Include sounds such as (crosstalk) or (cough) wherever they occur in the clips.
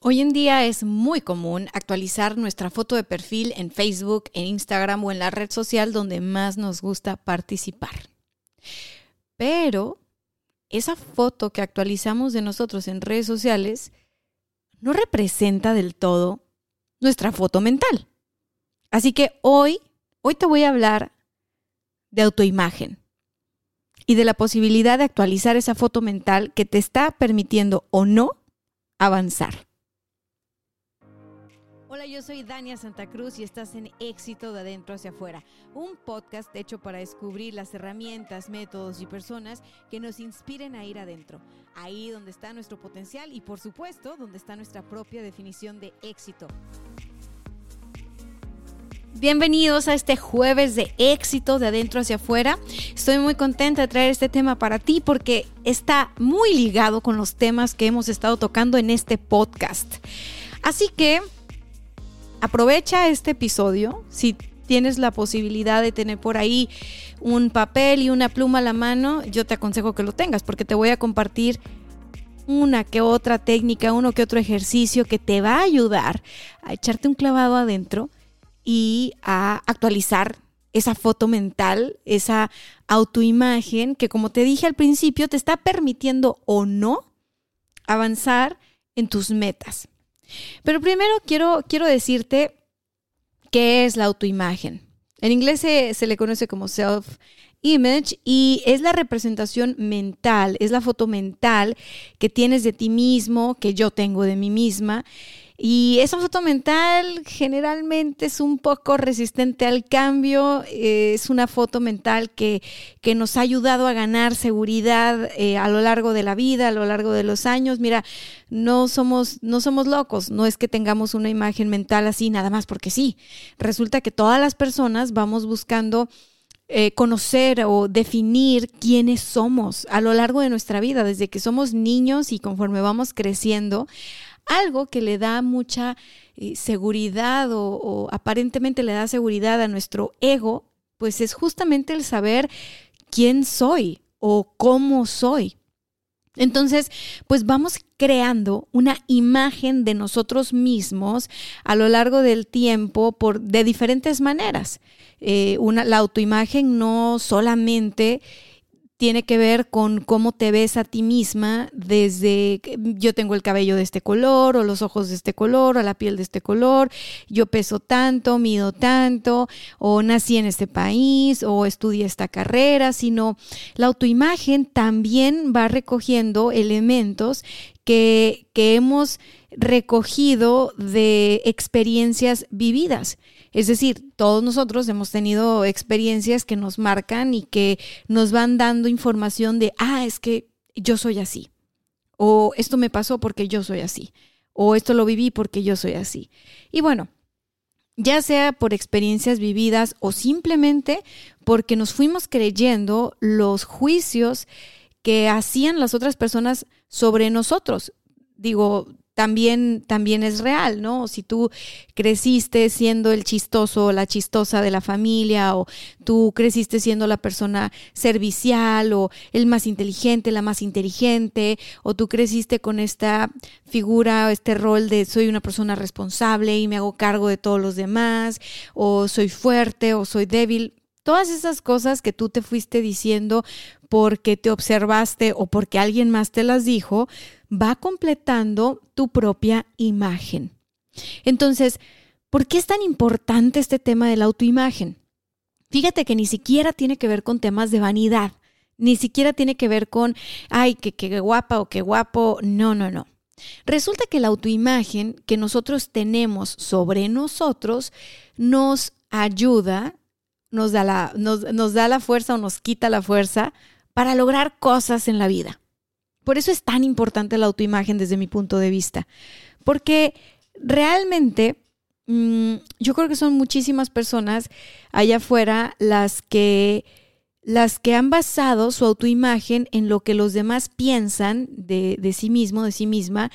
Hoy en día es muy común actualizar nuestra foto de perfil en Facebook, en Instagram o en la red social donde más nos gusta participar. Pero esa foto que actualizamos de nosotros en redes sociales no representa del todo nuestra foto mental. Así que hoy, hoy te voy a hablar de autoimagen y de la posibilidad de actualizar esa foto mental que te está permitiendo o no avanzar. Hola, yo soy Dania Santa Cruz y estás en Éxito de Adentro hacia Afuera, un podcast hecho para descubrir las herramientas, métodos y personas que nos inspiren a ir adentro, ahí donde está nuestro potencial y por supuesto donde está nuestra propia definición de éxito. Bienvenidos a este jueves de éxito de adentro hacia afuera. Estoy muy contenta de traer este tema para ti porque está muy ligado con los temas que hemos estado tocando en este podcast. Así que aprovecha este episodio. Si tienes la posibilidad de tener por ahí un papel y una pluma a la mano, yo te aconsejo que lo tengas porque te voy a compartir una que otra técnica, uno que otro ejercicio que te va a ayudar a echarte un clavado adentro y a actualizar esa foto mental, esa autoimagen que como te dije al principio te está permitiendo o no avanzar en tus metas. Pero primero quiero, quiero decirte qué es la autoimagen. En inglés se, se le conoce como self-image y es la representación mental, es la foto mental que tienes de ti mismo, que yo tengo de mí misma y esa foto mental generalmente es un poco resistente al cambio, eh, es una foto mental que, que, nos ha ayudado a ganar seguridad eh, a lo largo de la vida, a lo largo de los años. Mira, no somos, no somos locos, no es que tengamos una imagen mental así nada más porque sí. Resulta que todas las personas vamos buscando... Eh, conocer o definir quiénes somos a lo largo de nuestra vida, desde que somos niños y conforme vamos creciendo, algo que le da mucha eh, seguridad o, aparentemente le da seguridad a nuestro ego, pues es justamente el saber quién soy o cómo soy. Entonces, pues vamos creando una imagen de nosotros mismos a lo largo del tiempo por, de diferentes maneras. Eh, una, la autoimagen no solamente tiene que ver con cómo te ves a ti misma desde yo tengo el cabello de este color o los ojos de este color o la piel de este color, yo peso tanto, mido tanto o nací en este país o estudié esta carrera, sino la autoimagen también va recogiendo elementos que, que hemos recogido de experiencias vividas. Es decir, todos nosotros hemos tenido experiencias que nos marcan y que nos van dando información de, ah, es que yo soy así. O esto me pasó porque yo soy así. O esto lo viví porque yo soy así. Y bueno, ya sea por experiencias vividas o simplemente porque nos fuimos creyendo los juicios que hacían las otras personas sobre nosotros. Digo, también, también es real, ¿no? Si tú creciste siendo el chistoso o la chistosa de la familia, o tú creciste siendo la persona servicial, o el más inteligente, la más inteligente, o tú creciste con esta figura, este rol de soy una persona responsable y me hago cargo de todos los demás, o soy fuerte o soy débil. Todas esas cosas que tú te fuiste diciendo porque te observaste o porque alguien más te las dijo, va completando tu propia imagen. Entonces, ¿por qué es tan importante este tema de la autoimagen? Fíjate que ni siquiera tiene que ver con temas de vanidad, ni siquiera tiene que ver con, ay, que qué guapa o qué guapo, no, no, no. Resulta que la autoimagen que nosotros tenemos sobre nosotros nos ayuda, nos da la, nos, nos da la fuerza o nos quita la fuerza para lograr cosas en la vida. Por eso es tan importante la autoimagen desde mi punto de vista. Porque realmente mm, yo creo que son muchísimas personas allá afuera las que las que han basado su autoimagen en lo que los demás piensan de, de sí mismo, de sí misma,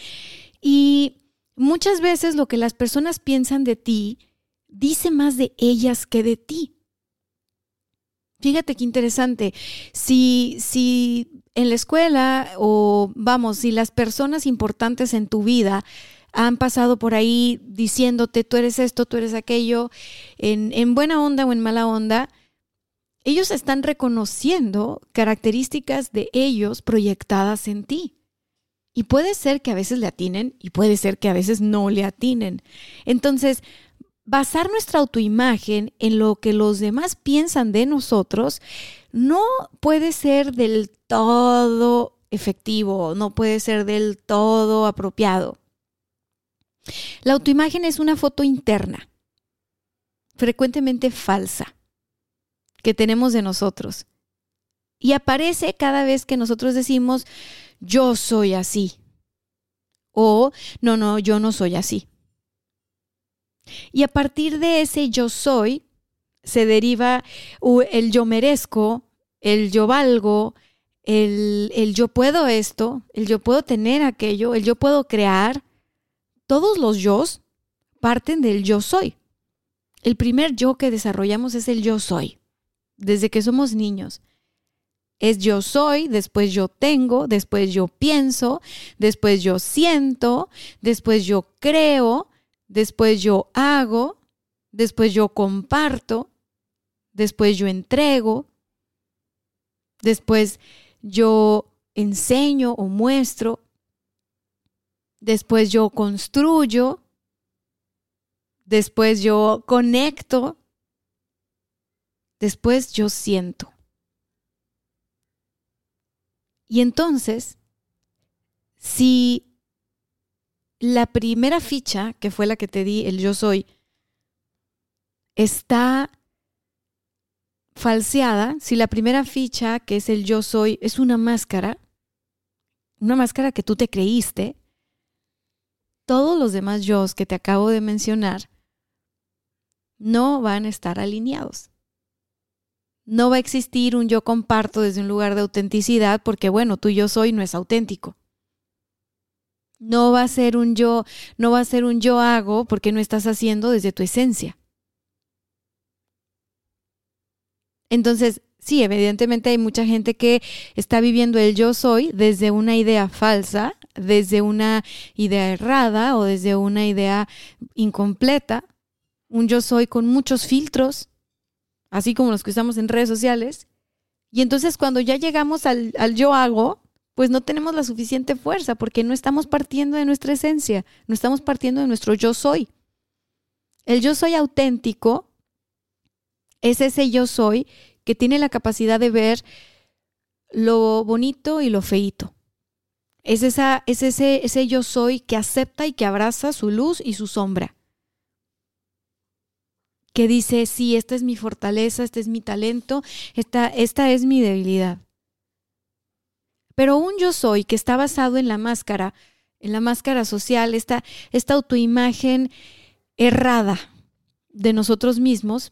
y muchas veces lo que las personas piensan de ti dice más de ellas que de ti. Fíjate qué interesante. Si, si en la escuela o vamos, si las personas importantes en tu vida han pasado por ahí diciéndote tú eres esto, tú eres aquello, en, en buena onda o en mala onda, ellos están reconociendo características de ellos proyectadas en ti. Y puede ser que a veces le atinen y puede ser que a veces no le atinen. Entonces, basar nuestra autoimagen en lo que los demás piensan de nosotros no puede ser del todo efectivo, no puede ser del todo apropiado. La autoimagen es una foto interna, frecuentemente falsa, que tenemos de nosotros. Y aparece cada vez que nosotros decimos, yo soy así. O, no, no, yo no soy así. Y a partir de ese yo soy, se deriva el yo merezco, el yo valgo, el, el, yo puedo esto, el yo puedo tener aquello, el yo puedo crear. Todos los yo parten del yo soy. El primer yo que desarrollamos es el yo soy, desde que somos niños. Es yo soy, después yo tengo, después yo pienso, después yo siento, después yo creo, después yo hago, después yo comparto, después yo entrego, después yo enseño o muestro, después yo construyo, después yo conecto, después yo siento. Y entonces, si la primera ficha, que fue la que te di, el yo soy, está falseada, si la primera ficha, que es el yo soy, es una máscara, una máscara que tú te creíste, todos los demás yo que te acabo de mencionar no van a estar alineados. No va a existir un yo comparto desde un lugar de autenticidad porque, bueno, tu yo soy no es auténtico. No va a ser un yo, no va a ser un yo hago porque no estás haciendo desde tu esencia. Entonces, sí, evidentemente hay mucha gente que está viviendo el yo soy desde una idea falsa, desde una idea errada o desde una idea incompleta, un yo soy con muchos filtros, así como los que usamos en redes sociales. Y entonces cuando ya llegamos al, al yo hago, pues no tenemos la suficiente fuerza porque no estamos partiendo de nuestra esencia, no estamos partiendo de nuestro yo soy. El yo soy auténtico es ese yo soy que tiene la capacidad de ver lo bonito y lo feito. Es, esa, es ese, ese yo soy que acepta y que abraza su luz y su sombra. Que dice, sí, esta es mi fortaleza, este es mi talento, esta, esta es mi debilidad. Pero un yo soy que está basado en la máscara, en la máscara social, esta, esta autoimagen errada de nosotros mismos,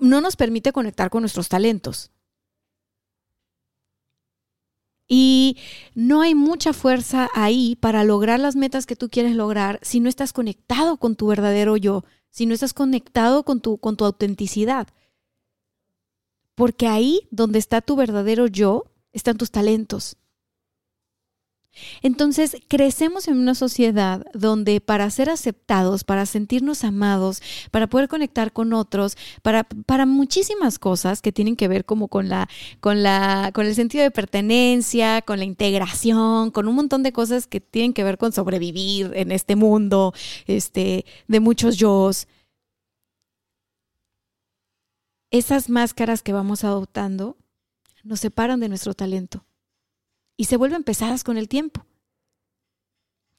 no nos permite conectar con nuestros talentos. Y no hay mucha fuerza ahí para lograr las metas que tú quieres lograr si no estás conectado con tu verdadero yo, si no estás conectado con tu, con tu autenticidad. Porque ahí donde está tu verdadero yo, están tus talentos. Entonces, crecemos en una sociedad donde para ser aceptados, para sentirnos amados, para poder conectar con otros, para, para muchísimas cosas que tienen que ver como con la, con la, con el sentido de pertenencia, con la integración, con un montón de cosas que tienen que ver con sobrevivir en este mundo, este, de muchos yo. Esas máscaras que vamos adoptando nos separan de nuestro talento y se vuelven pesadas con el tiempo.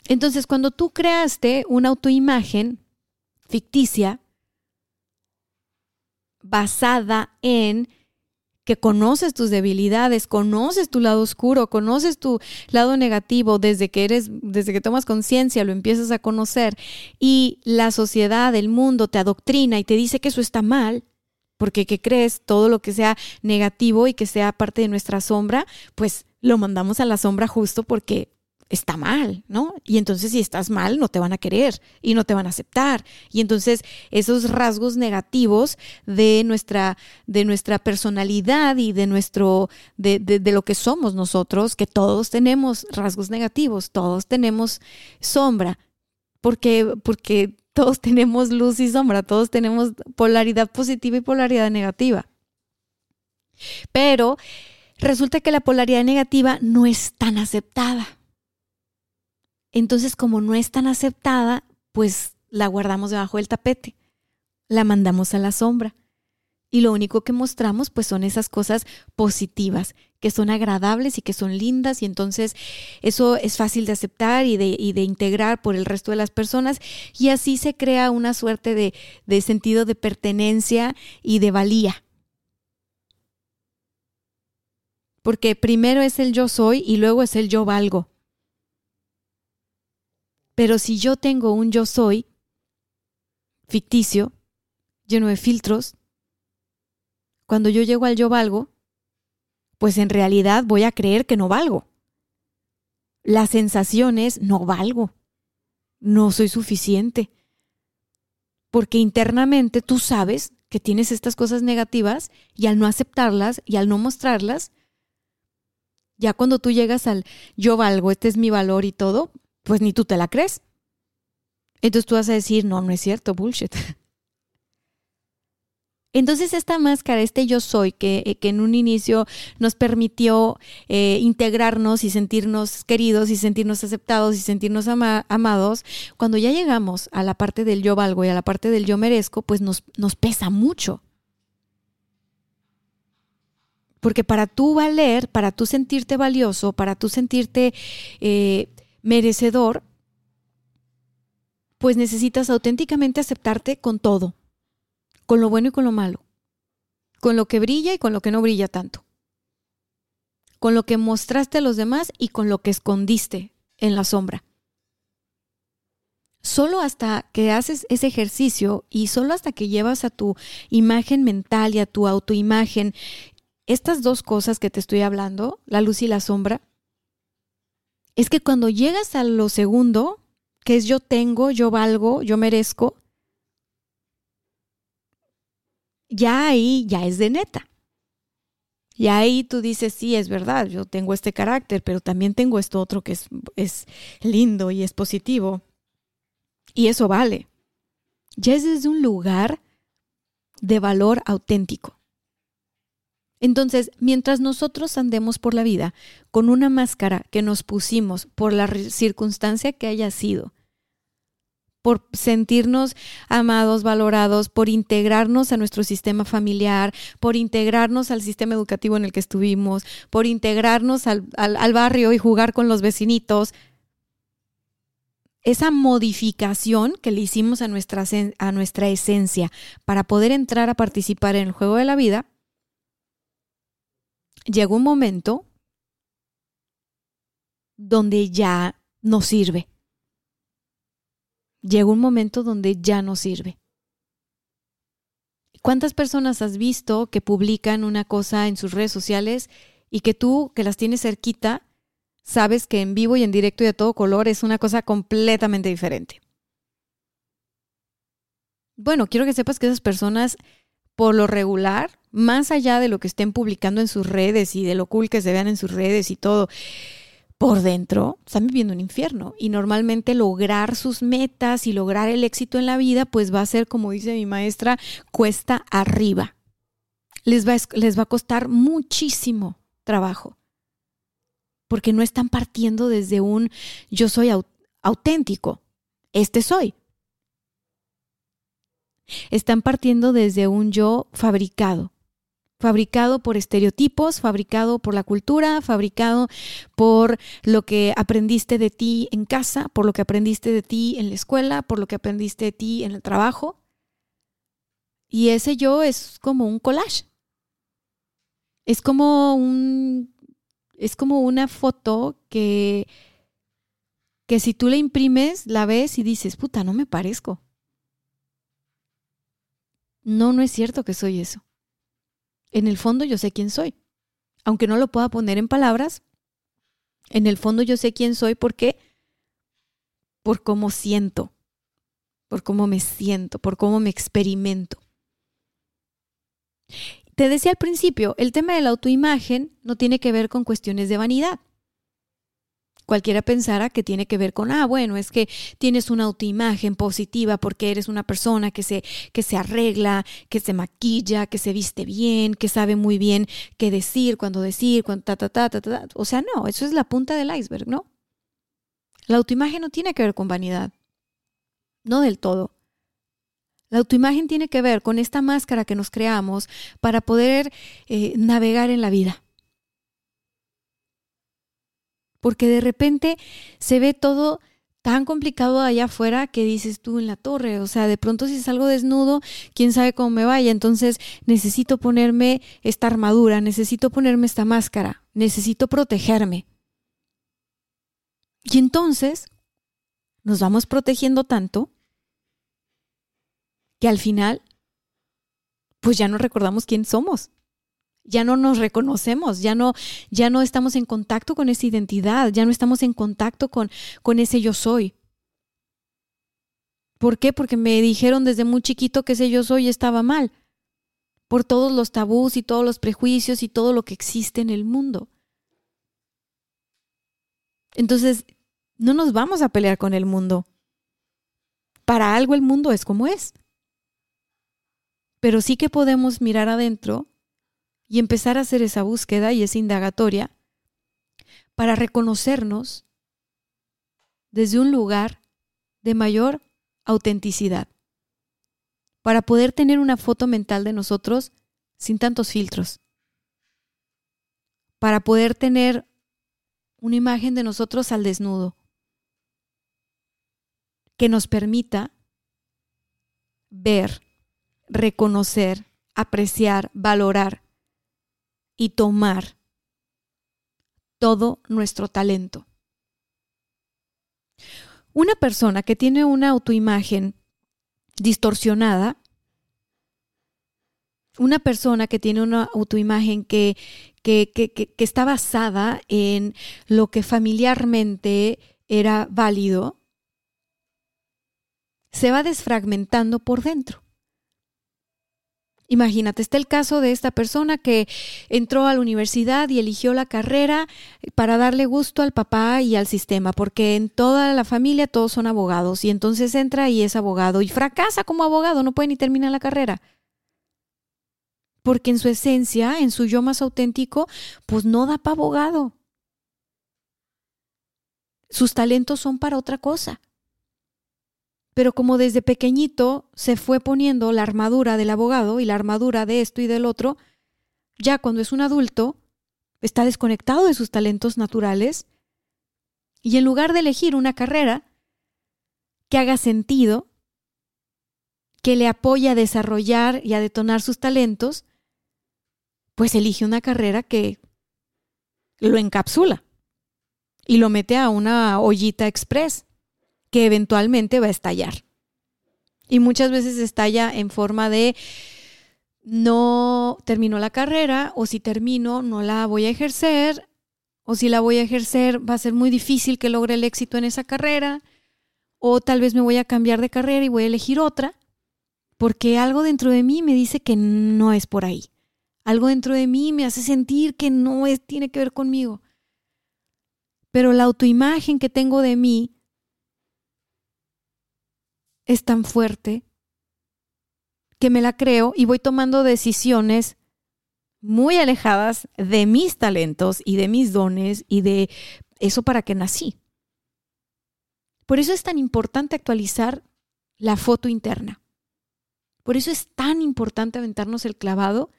Entonces, cuando tú creaste una autoimagen ficticia basada en que conoces tus debilidades, conoces tu lado oscuro, conoces tu lado negativo desde que eres, desde que tomas conciencia, lo empiezas a conocer y la sociedad, el mundo te adoctrina y te dice que eso está mal, porque ¿qué crees? Todo lo que sea negativo y que sea parte de nuestra sombra, pues lo mandamos a la sombra justo porque está mal, ¿no? Y entonces si estás mal, no te van a querer y no te van a aceptar. Y entonces esos rasgos negativos de nuestra, de nuestra personalidad y de nuestro, de, de, lo que somos nosotros, que todos tenemos rasgos negativos, todos tenemos sombra, porque, porque todos tenemos luz y sombra, todos tenemos polaridad positiva y polaridad negativa. Pero resulta que la polaridad negativa no es tan aceptada. Entonces, como no es tan aceptada, pues la guardamos debajo del tapete, la mandamos a la sombra. Y lo único que mostramos pues son esas cosas positivas, que son agradables y que son lindas y entonces eso es fácil de aceptar y de, y de integrar por el resto de las personas y así se crea una suerte de, de sentido de pertenencia y de valía. Porque primero es el yo soy y luego es el yo valgo. Pero si yo tengo un yo soy ficticio, lleno de filtros, cuando yo llego al yo valgo, pues en realidad voy a creer que no valgo. La sensación es no valgo, no soy suficiente. Porque internamente tú sabes que tienes estas cosas negativas y al no aceptarlas y al no mostrarlas, ya cuando tú llegas al yo valgo, este es mi valor y todo, pues ni tú te la crees. Entonces tú vas a decir, no, no es cierto, bullshit. (laughs) Entonces esta máscara, este yo soy, que, eh, que en un inicio nos permitió eh, integrarnos y sentirnos queridos y sentirnos aceptados y sentirnos amados, cuando ya llegamos a la parte del yo valgo y a la parte del yo merezco, pues nos, nos pesa mucho. Porque para tú valer, para tú sentirte valioso, para tú sentirte eh, merecedor, pues necesitas auténticamente aceptarte con todo, con lo bueno y con lo malo, con lo que brilla y con lo que no brilla tanto, con lo que mostraste a los demás y con lo que escondiste en la sombra. Solo hasta que haces ese ejercicio y solo hasta que llevas a tu imagen mental y a tu autoimagen estas dos cosas que te estoy hablando, la luz y la sombra, es que cuando llegas a lo segundo, que es yo tengo, yo valgo, yo merezco, ya ahí ya es de neta. Y ahí tú dices, sí, es verdad, yo tengo este carácter, pero también tengo esto otro que es, es lindo y es positivo. Y eso vale. Ya es desde un lugar de valor auténtico. Entonces, mientras nosotros andemos por la vida con una máscara que nos pusimos por la circunstancia que haya sido, por sentirnos amados, valorados, por integrarnos a nuestro sistema familiar, por integrarnos al sistema educativo en el que estuvimos, por integrarnos al, barrio y jugar con los vecinitos. Esa modificación que le hicimos a nuestra, a nuestra esencia para poder entrar a participar en el juego de la vida, llega un momento donde ya no sirve. Llega un momento donde ya no sirve. ¿Cuántas personas has visto que publican una cosa en sus redes sociales y que tú, que las tienes cerquita, sabes que en vivo y en directo y de todo color es una cosa completamente diferente? Bueno, quiero que sepas que esas personas, por lo regular, más allá de lo que estén publicando en sus redes y de lo cool que se vean en sus redes y todo, por dentro están viviendo un infierno y normalmente lograr sus metas y lograr el éxito en la vida pues va a ser, como dice mi maestra, cuesta arriba. Les va, les va a costar muchísimo trabajo porque no están partiendo desde un yo soy auténtico, este soy. Están partiendo desde un yo fabricado fabricado por estereotipos, fabricado por la cultura, fabricado por lo que aprendiste de ti en casa, por lo que aprendiste de ti en la escuela, por lo que aprendiste de ti en el trabajo. Y ese yo es como un collage. Es como un es como una foto que que si tú la imprimes, la ves y dices, "Puta, no me parezco." No, no es cierto que soy eso. En el fondo yo sé quién soy. Aunque no lo pueda poner en palabras, en el fondo yo sé quién soy porque por cómo siento, por cómo me siento, por cómo me experimento. Te decía al principio, el tema de la autoimagen no tiene que ver con cuestiones de vanidad. Cualquiera pensara que tiene que ver con, ah, bueno, es que tienes una autoimagen positiva porque eres una persona que se, que se arregla, que se maquilla, que se viste bien, que sabe muy bien qué decir, cuándo decir, cuándo ta, ta, ta, ta, ta. O sea, no, eso es la punta del iceberg, ¿no? La autoimagen no tiene que ver con vanidad. No del todo. La autoimagen tiene que ver con esta máscara que nos creamos para poder eh, navegar en la vida. Porque de repente se ve todo tan complicado allá afuera que dices tú en la torre, o sea, de pronto si salgo desnudo, quién sabe cómo me vaya, entonces necesito ponerme esta armadura, necesito ponerme esta máscara, necesito protegerme. Y entonces nos vamos protegiendo tanto que al final, pues ya no recordamos quién somos. Ya no nos reconocemos, ya no, ya no estamos en contacto con esa identidad, ya no estamos en contacto con, con ese yo soy. ¿Por qué? Porque me dijeron desde muy chiquito que ese yo soy estaba mal, por todos los tabús y todos los prejuicios y todo lo que existe en el mundo. Entonces, no nos vamos a pelear con el mundo. Para algo el mundo es como es. Pero sí que podemos mirar adentro y empezar a hacer esa búsqueda y esa indagatoria para reconocernos desde un lugar de mayor autenticidad, para poder tener una foto mental de nosotros sin tantos filtros, para poder tener una imagen de nosotros al desnudo, que nos permita ver, reconocer, apreciar, valorar y tomar todo nuestro talento. Una persona que tiene una autoimagen distorsionada, una persona que tiene una autoimagen que, que, que, que, está basada en lo que familiarmente era válido, se va desfragmentando por dentro. Imagínate, está el caso de esta persona que entró a la universidad y eligió la carrera para darle gusto al papá y al sistema, porque en toda la familia todos son abogados y entonces entra y es abogado y fracasa como abogado, no puede ni terminar la carrera. Porque en su esencia, en su yo más auténtico, pues no da para abogado. Sus talentos son para otra cosa pero como desde pequeñito se fue poniendo la armadura del abogado y la armadura de esto y del otro, ya cuando es un adulto, está desconectado de sus talentos naturales y en lugar de elegir una carrera que haga sentido, que le apoye a desarrollar y a detonar sus talentos, pues elige una carrera que lo encapsula y lo mete a una ollita express que eventualmente va a estallar. Y muchas veces estalla en forma de no termino la carrera o si termino no la voy a ejercer o si la voy a ejercer va a ser muy difícil que logre el éxito en esa carrera o tal vez me voy a cambiar de carrera y voy a elegir otra porque algo dentro de mí me dice que no es por ahí. Algo dentro de mí me hace sentir que no es, tiene que ver conmigo. Pero la autoimagen que tengo de mí es tan fuerte que me la creo y voy tomando decisiones muy alejadas de mis talentos y de mis dones y de eso para que nací. Por eso es tan importante actualizar la foto interna. Por eso es tan importante aventarnos el clavado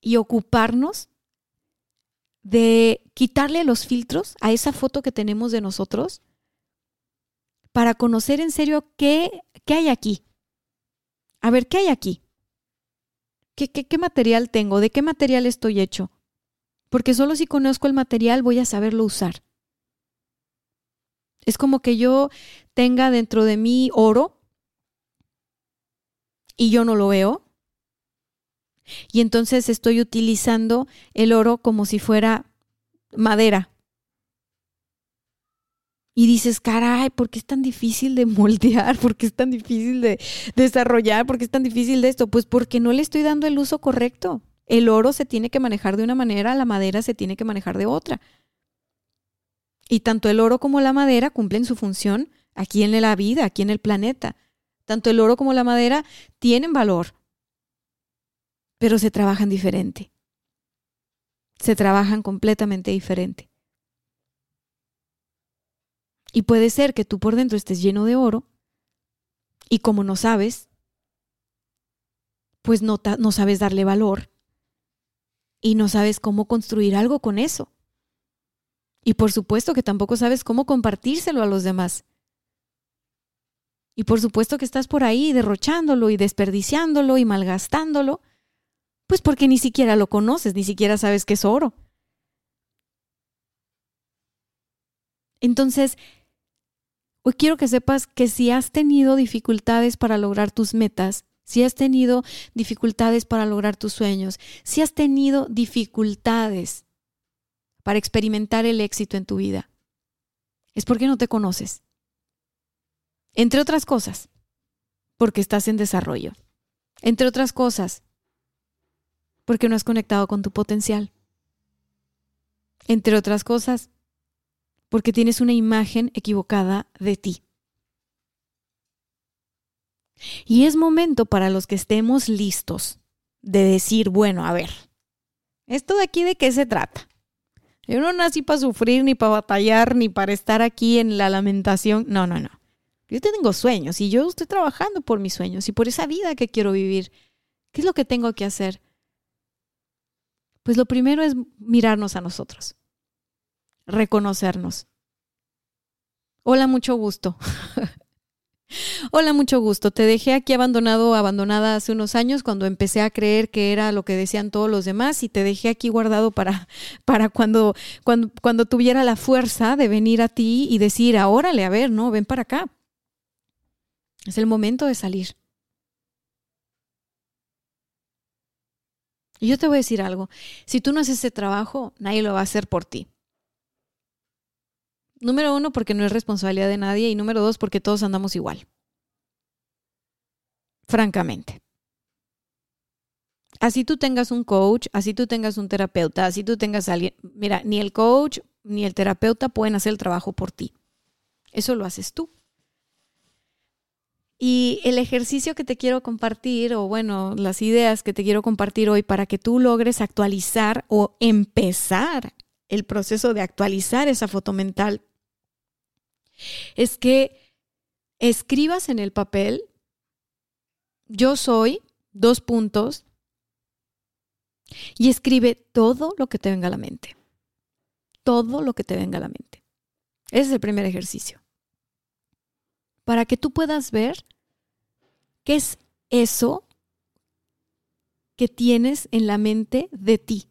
y ocuparnos de quitarle los filtros a esa foto que tenemos de nosotros para conocer en serio qué, qué hay aquí. A ver, ¿qué hay aquí? ¿Qué, qué, material tengo? ¿De qué material estoy hecho? Porque solo si conozco el material voy a saberlo usar. Es como que yo tenga dentro de mí oro y yo no lo veo. Y entonces estoy utilizando el oro como si fuera madera. Y dices, caray, ¿por qué es tan difícil de moldear? ¿Por qué es tan difícil de desarrollar? ¿Por qué es tan difícil de esto? Pues porque no le estoy dando el uso correcto. El oro se tiene que manejar de una manera, la madera se tiene que manejar de otra. Y tanto el oro como la madera cumplen su función aquí en la vida, aquí en el planeta. Tanto el oro como la madera tienen valor, pero se trabajan diferente. Se trabajan completamente diferente. Y puede ser que tú por dentro estés lleno de oro y como no sabes, pues no, no sabes darle valor y no sabes cómo construir algo con eso. Y por supuesto que tampoco sabes cómo compartírselo a los demás. Y por supuesto que estás por ahí derrochándolo y desperdiciándolo y malgastándolo, pues porque ni siquiera lo conoces, ni siquiera sabes que es oro. Entonces, Hoy quiero que sepas que si has tenido dificultades para lograr tus metas, si has tenido dificultades para lograr tus sueños, si has tenido dificultades para experimentar el éxito en tu vida, es porque no te conoces. Entre otras cosas, porque estás en desarrollo. Entre otras cosas, porque no has conectado con tu potencial. Entre otras cosas, porque tienes una imagen equivocada de ti. Y es momento para los que estemos listos de decir, bueno, a ver, ¿esto de aquí de qué se trata? Yo no nací para sufrir, ni para batallar, ni para estar aquí en la lamentación. No, no, no. Yo tengo sueños y yo estoy trabajando por mis sueños y por esa vida que quiero vivir. ¿Qué es lo que tengo que hacer? Pues lo primero es mirarnos a nosotros reconocernos. Hola, mucho gusto. (laughs) Hola, mucho gusto. Te dejé aquí abandonado, abandonada hace unos años cuando empecé a creer que era lo que decían todos los demás y te dejé aquí guardado para, (laughs) para cuando, cuando, cuando tuviera la fuerza de venir a ti y decir, órale, a ver, no, ven para acá. Es el momento de salir. Y yo te voy a decir algo, si tú no haces ese trabajo, nadie lo va a hacer por ti. Número uno, porque no es responsabilidad de nadie. Y número dos, porque todos andamos igual. Francamente. Así tú tengas un coach, así tú tengas un terapeuta, así tú tengas alguien. Mira, ni el coach ni el terapeuta pueden hacer el trabajo por ti. Eso lo haces tú. Y el ejercicio que te quiero compartir, o bueno, las ideas que te quiero compartir hoy para que tú logres actualizar o empezar el proceso de actualizar esa foto mental es que escribas en el papel, yo soy, dos puntos, y escribe todo lo que te venga a la mente. Todo lo que te venga a la mente. Ese es el primer ejercicio. Para que tú puedas ver qué es eso que tienes en la mente de ti.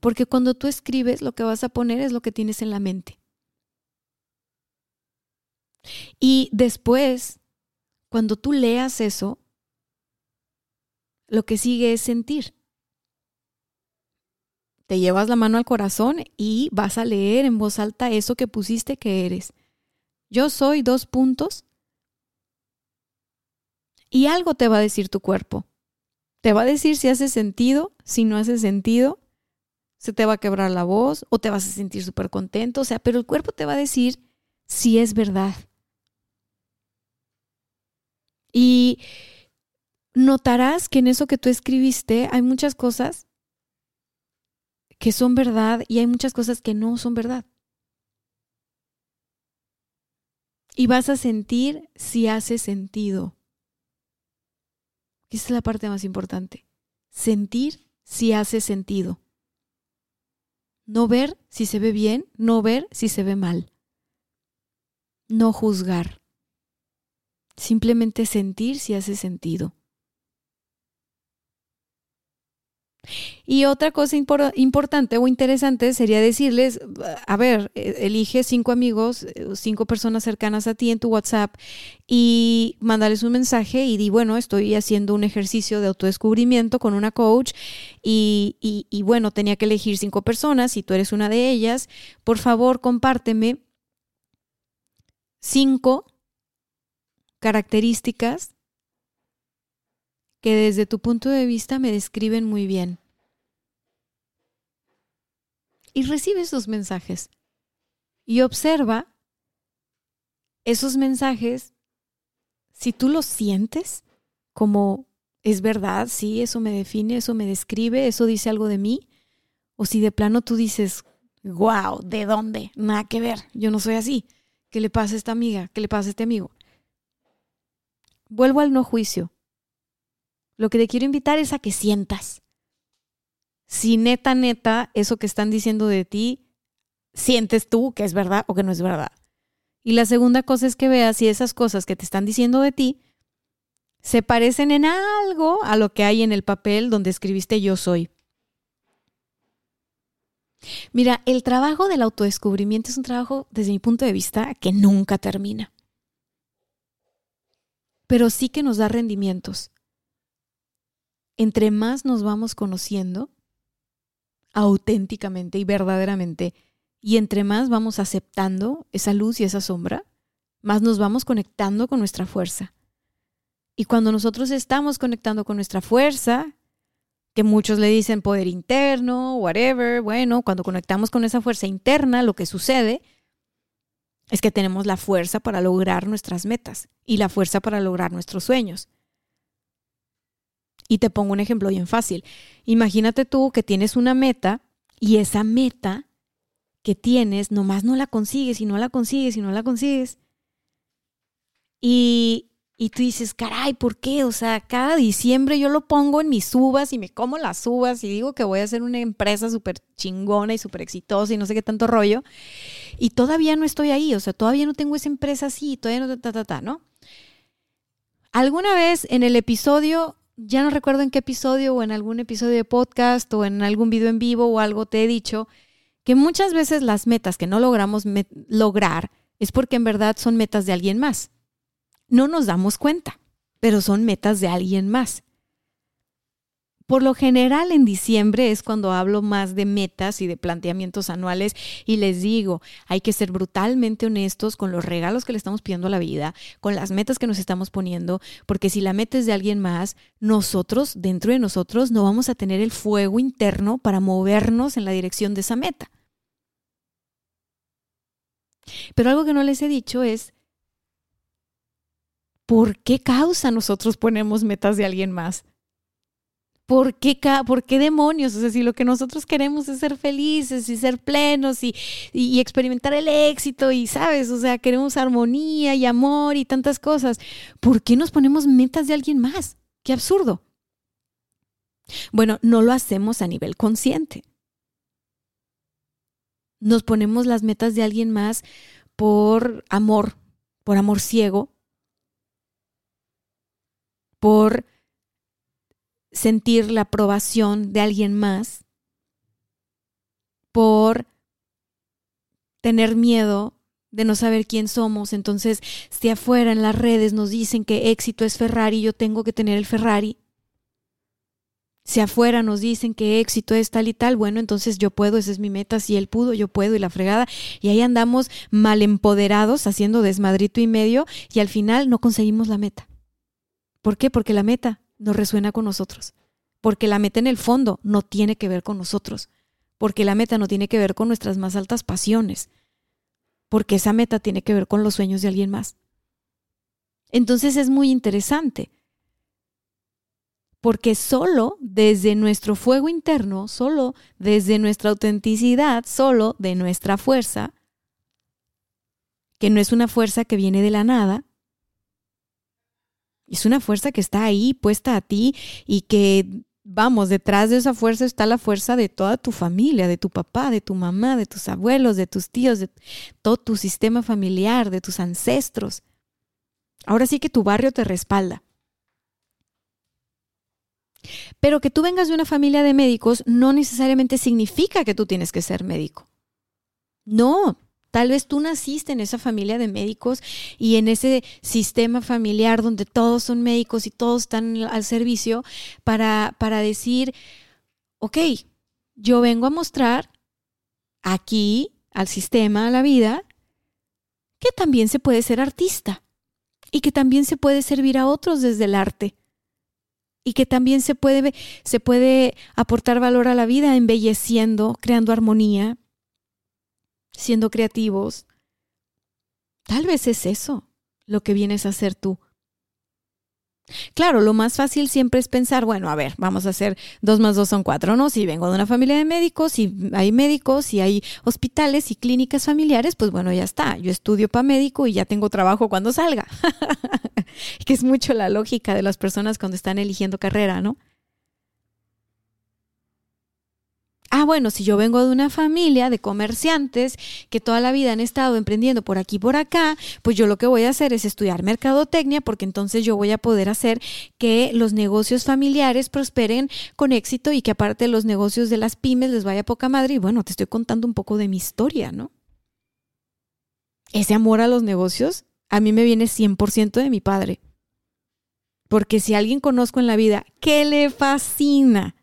Porque cuando tú escribes, lo que vas a poner es lo que tienes en la mente. Y después, cuando tú leas eso, lo que sigue es sentir. Te llevas la mano al corazón y vas a leer en voz alta eso que pusiste que eres. Yo soy dos puntos. Y algo te va a decir tu cuerpo. Te va a decir si hace sentido, si no hace sentido, se te va a quebrar la voz o te vas a sentir súper contento. O sea, pero el cuerpo te va a decir si es verdad. Y notarás que en eso que tú escribiste hay muchas cosas que son verdad y hay muchas cosas que no son verdad. Y vas a sentir si hace sentido. Esa es la parte más importante. Sentir si hace sentido. No ver si se ve bien, no ver si se ve mal. No juzgar. Simplemente sentir si hace sentido. Y otra cosa importante o interesante sería decirles, a ver, e, elige cinco amigos, eh, cinco personas cercanas a ti en tu WhatsApp y mándales un mensaje y di, bueno, estoy haciendo un ejercicio de autodescubrimiento con una coach y, y bueno, tenía que elegir cinco personas y tú eres una de ellas. Por favor, compárteme cinco características que desde tu punto de vista me describen muy bien. Y recibe esos mensajes. Y observa esos mensajes, si tú los sientes como es verdad, sí, eso me define, eso me describe, eso dice algo de mí, o si de plano tú dices, wow, ¿de dónde? Nada que ver, yo no soy así. ¿Qué le pasa a esta amiga? ¿Qué le pasa a este amigo? Vuelvo al no juicio. Lo que te quiero invitar es a que sientas. Si neta, neta, eso que están diciendo de ti, sientes tú que es verdad o que no es verdad. Y la segunda cosa es que veas si esas cosas que te están diciendo de ti se parecen en algo a lo que hay en el papel donde escribiste yo soy. Mira, el trabajo del autodescubrimiento es un trabajo, desde mi punto de vista, que nunca termina. Pero sí que nos da rendimientos entre más nos vamos conociendo auténticamente y verdaderamente, y entre más vamos aceptando esa luz y esa sombra, más nos vamos conectando con nuestra fuerza. Y cuando nosotros estamos conectando con nuestra fuerza, que muchos le dicen poder interno, whatever, bueno, cuando conectamos con esa fuerza interna, lo que sucede es que tenemos la fuerza para lograr nuestras metas y la fuerza para lograr nuestros sueños. Y te pongo un ejemplo bien fácil. Imagínate tú que tienes una meta y esa meta que tienes nomás no la consigues y no la consigues y no la consigues. Y, y tú dices, caray, ¿por qué? O sea, cada diciembre yo lo pongo en mis uvas y me como las uvas y digo que voy a hacer una empresa súper chingona y súper exitosa y no sé qué tanto rollo. Y todavía no estoy ahí, o sea, todavía no tengo esa empresa así, todavía no, ta, ta, ta, ¿no? Alguna vez en el episodio ya no recuerdo en qué episodio o en algún episodio de podcast o en algún video en vivo o algo te he dicho que muchas veces las metas que no logramos lograr es porque en verdad son metas de alguien más. No nos damos cuenta, pero son metas de alguien más. Por lo general en diciembre es cuando hablo más de metas y de planteamientos anuales y les digo, hay que ser brutalmente honestos con los regalos que le estamos pidiendo a la vida, con las metas que nos estamos poniendo, porque si la meta es de alguien más, nosotros, dentro de nosotros, no vamos a tener el fuego interno para movernos en la dirección de esa meta. Pero algo que no les he dicho es, ¿por qué causa nosotros ponemos metas de alguien más? ¿Por qué, ¿Por qué demonios? O sea, si lo que nosotros queremos es ser felices y ser plenos y, y, experimentar el éxito y, ¿sabes? O sea, queremos armonía y amor y tantas cosas. ¿Por qué nos ponemos metas de alguien más? Qué absurdo. Bueno, no lo hacemos a nivel consciente. Nos ponemos las metas de alguien más por amor, por amor ciego, por sentir la aprobación de alguien más, por tener miedo de no saber quién somos. Entonces, si afuera en las redes nos dicen que éxito es Ferrari, yo tengo que tener el Ferrari. Si afuera nos dicen que éxito es tal y tal, bueno, entonces yo puedo, esa es mi meta, si él pudo, yo puedo y la fregada. Y ahí andamos mal empoderados, haciendo desmadrito y medio, y al final no conseguimos la meta. ¿Por qué? Porque la meta no resuena con nosotros. Porque la meta en el fondo no tiene que ver con nosotros. Porque la meta no tiene que ver con nuestras más altas pasiones. Porque esa meta tiene que ver con los sueños de alguien más. Entonces es muy interesante. Porque solo desde nuestro fuego interno, solo desde nuestra autenticidad, solo de nuestra fuerza, que no es una fuerza que viene de la nada, es una fuerza que está ahí puesta a ti y que, vamos, detrás de esa fuerza está la fuerza de toda tu familia, de tu papá, de tu mamá, de tus abuelos, de tus tíos, de todo tu sistema familiar, de tus ancestros. Ahora sí que tu barrio te respalda. Pero que tú vengas de una familia de médicos no necesariamente significa que tú tienes que ser médico. No, Tal vez tú naciste en esa familia de médicos y en ese sistema familiar donde todos son médicos y todos están al servicio para, para decir, ok, yo vengo a mostrar aquí al sistema, a la vida, que también se puede ser artista y que también se puede servir a otros desde el arte y que también se puede, se puede aportar valor a la vida embelleciendo, creando armonía, siendo creativos. Tal vez es eso lo que vienes a hacer tú. Claro, lo más fácil siempre es pensar, bueno, a ver, vamos a hacer dos más dos son cuatro, ¿no? Si vengo de una familia de médicos, si hay médicos, si hay hospitales y clínicas familiares, pues bueno, ya está. Yo estudio para médico y ya tengo trabajo cuando salga. (laughs) que es mucho la lógica de las personas cuando están eligiendo carrera, ¿no? Ah, bueno, si yo vengo de una familia de comerciantes que toda la vida han estado emprendiendo por aquí y por acá, pues yo lo que voy a hacer es estudiar mercadotecnia porque entonces yo voy a poder hacer que los negocios familiares prosperen con éxito y que aparte los negocios de las pymes les vaya poca madre. Y bueno, te estoy contando un poco de mi historia, ¿no? Ese amor a los negocios a mí me viene 100% de mi padre. Porque si alguien conozco en la vida que le fascina,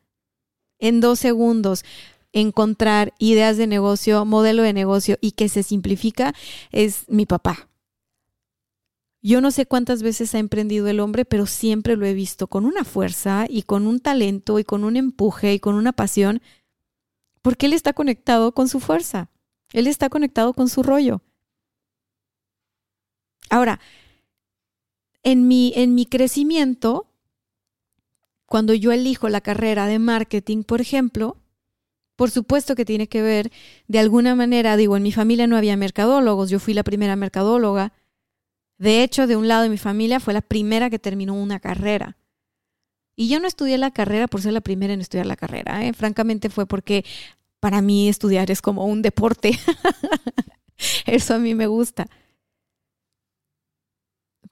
en dos segundos encontrar ideas de negocio, modelo de negocio y que se simplifica es mi papá. Yo no sé cuántas veces ha emprendido el hombre, pero siempre lo he visto con una fuerza y con un talento y con un empuje y con una pasión, porque él está conectado con su fuerza, él está conectado con su rollo. Ahora, en mi, en mi crecimiento, cuando yo elijo la carrera de marketing, por ejemplo, por supuesto que tiene que ver de alguna manera, digo, en mi familia no había mercadólogos, yo fui la primera mercadóloga. De hecho, de un lado de mi familia fue la primera que terminó una carrera. Y yo no estudié la carrera por ser la primera en estudiar la carrera, ¿eh? francamente fue porque para mí estudiar es como un deporte. (laughs) Eso a mí me gusta.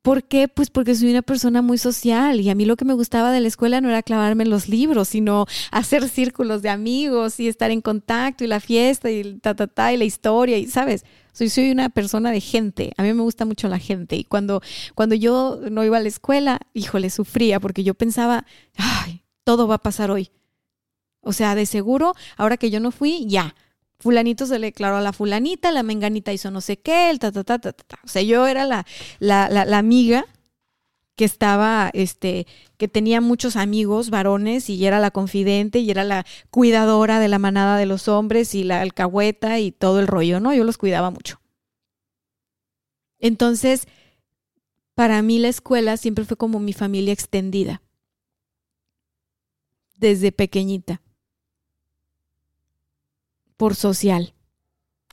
¿Por qué? Pues porque soy una persona muy social y a mí lo que me gustaba de la escuela no era clavarme en los libros, sino (laughs) hacer círculos de amigos y estar en contacto y la fiesta y ta, ta, ta, y la historia y, ¿sabes? Soy, soy una persona de gente, a mí me gusta mucho la gente y cuando, cuando yo no iba a la escuela, híjole, sufría porque yo pensaba, ay, todo va a pasar hoy. O sea, de seguro, ahora que yo no fui, ya, fulanito se le declaró a la fulanita, la menganita hizo no sé qué, el ta, ta, ta, ta, ta. O sea, yo era la, la, la, amiga que estaba, este, que tenía muchos amigos varones y era la confidente y era la cuidadora de la manada de los hombres y la alcahueta y todo el rollo, ¿no? Yo los cuidaba mucho. Entonces, para mí la escuela siempre fue como mi familia extendida, desde pequeñita por social.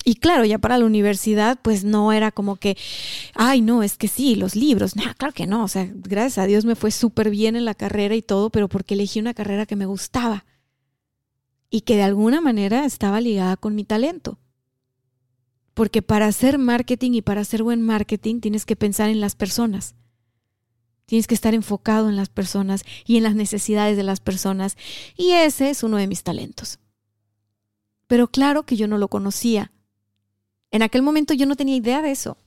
Y claro, ya para la universidad, pues no era como que, ay, no, es que sí, los libros. No, claro que no. O sea, gracias a Dios me fue súper bien en la carrera y todo, pero porque elegí una carrera que me gustaba y que de alguna manera estaba ligada con mi talento. Porque para hacer marketing y para hacer buen marketing tienes que pensar en las personas. Tienes que estar enfocado en las personas y en las necesidades de las personas. Y ese es uno de mis talentos. Pero claro que yo no lo conocía. En aquel momento yo no tenía idea de eso.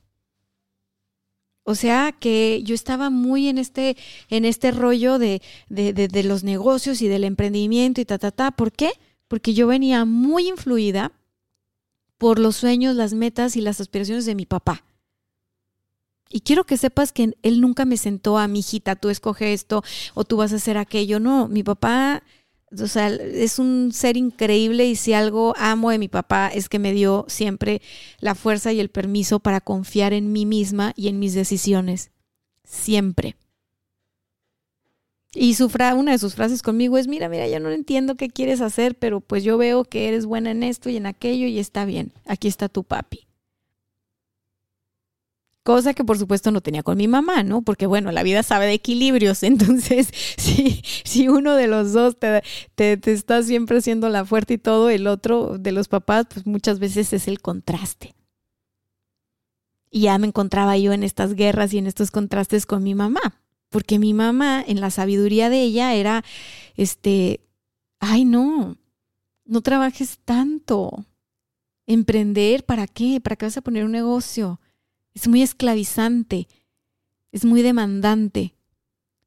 O sea que yo estaba muy en este, en este rollo de, de, de, los negocios y del emprendimiento y ta, ta, ta. ¿Por qué? Porque yo venía muy influida por los sueños, las metas y las aspiraciones de mi papá. Y quiero que sepas que él nunca me sentó a mi hijita, tú escoge esto o tú vas a hacer aquello. No, mi papá o sea, es un ser increíble y si algo amo de mi papá es que me dio siempre la fuerza y el permiso para confiar en mí misma y en mis decisiones. Siempre. Y su una de sus frases conmigo es, mira, mira, ya no entiendo qué quieres hacer, pero pues yo veo que eres buena en esto y en aquello y está bien. Aquí está tu papi. Cosa que por supuesto no tenía con mi mamá, ¿no? Porque bueno, la vida sabe de equilibrios, (laughs) entonces si, si uno de los dos te, te, te está siempre haciendo la fuerte y todo, el otro de los papás, pues muchas veces es el contraste. Y ya me encontraba yo en estas guerras y en estos contrastes con mi mamá. Porque mi mamá, en la sabiduría de ella, era, este, ay no, no trabajes tanto. Emprender, ¿para qué? ¿Para qué vas a poner un negocio? Es muy esclavizante, es muy demandante.